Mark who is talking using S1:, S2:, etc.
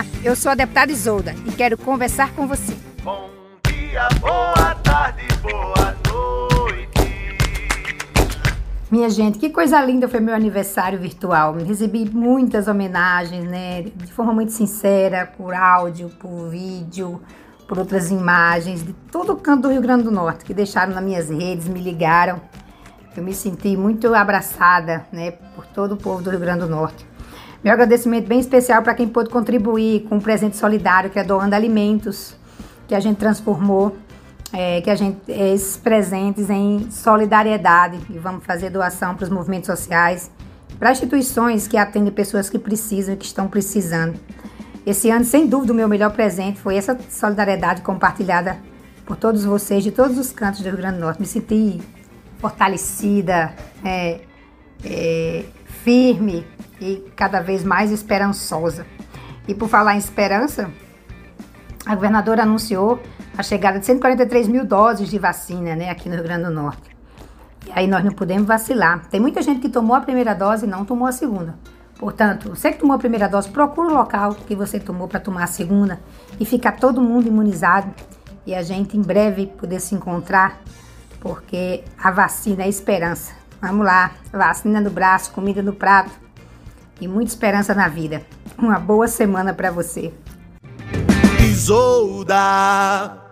S1: Olá, eu sou a deputada Isolda e quero conversar com você.
S2: Bom dia, boa tarde, boa noite.
S1: Minha gente, que coisa linda foi meu aniversário virtual. Recebi muitas homenagens, né? De forma muito sincera, por áudio, por vídeo, por outras imagens, de todo o canto do Rio Grande do Norte, que deixaram nas minhas redes, me ligaram. Eu me senti muito abraçada, né, por todo o povo do Rio Grande do Norte. Meu agradecimento bem especial para quem pôde contribuir com um presente solidário, que é doando alimentos, que a gente transformou, é, que a gente esses presentes em solidariedade e vamos fazer doação para os movimentos sociais, para instituições que atendem pessoas que precisam e que estão precisando. Esse ano, sem dúvida, o meu melhor presente foi essa solidariedade compartilhada por todos vocês de todos os cantos do Rio Grande do Norte. Me senti fortalecida, é, é, firme e cada vez mais esperançosa. E por falar em esperança, a governadora anunciou a chegada de 143 mil doses de vacina né, aqui no Rio Grande do Norte. E aí nós não podemos vacilar. Tem muita gente que tomou a primeira dose e não tomou a segunda. Portanto, você que tomou a primeira dose, procura o local que você tomou para tomar a segunda e ficar todo mundo imunizado e a gente em breve poder se encontrar, porque a vacina é esperança. Vamos lá, vacina no braço, comida no prato e muita esperança na vida. Uma boa semana para você.
S2: Isolda.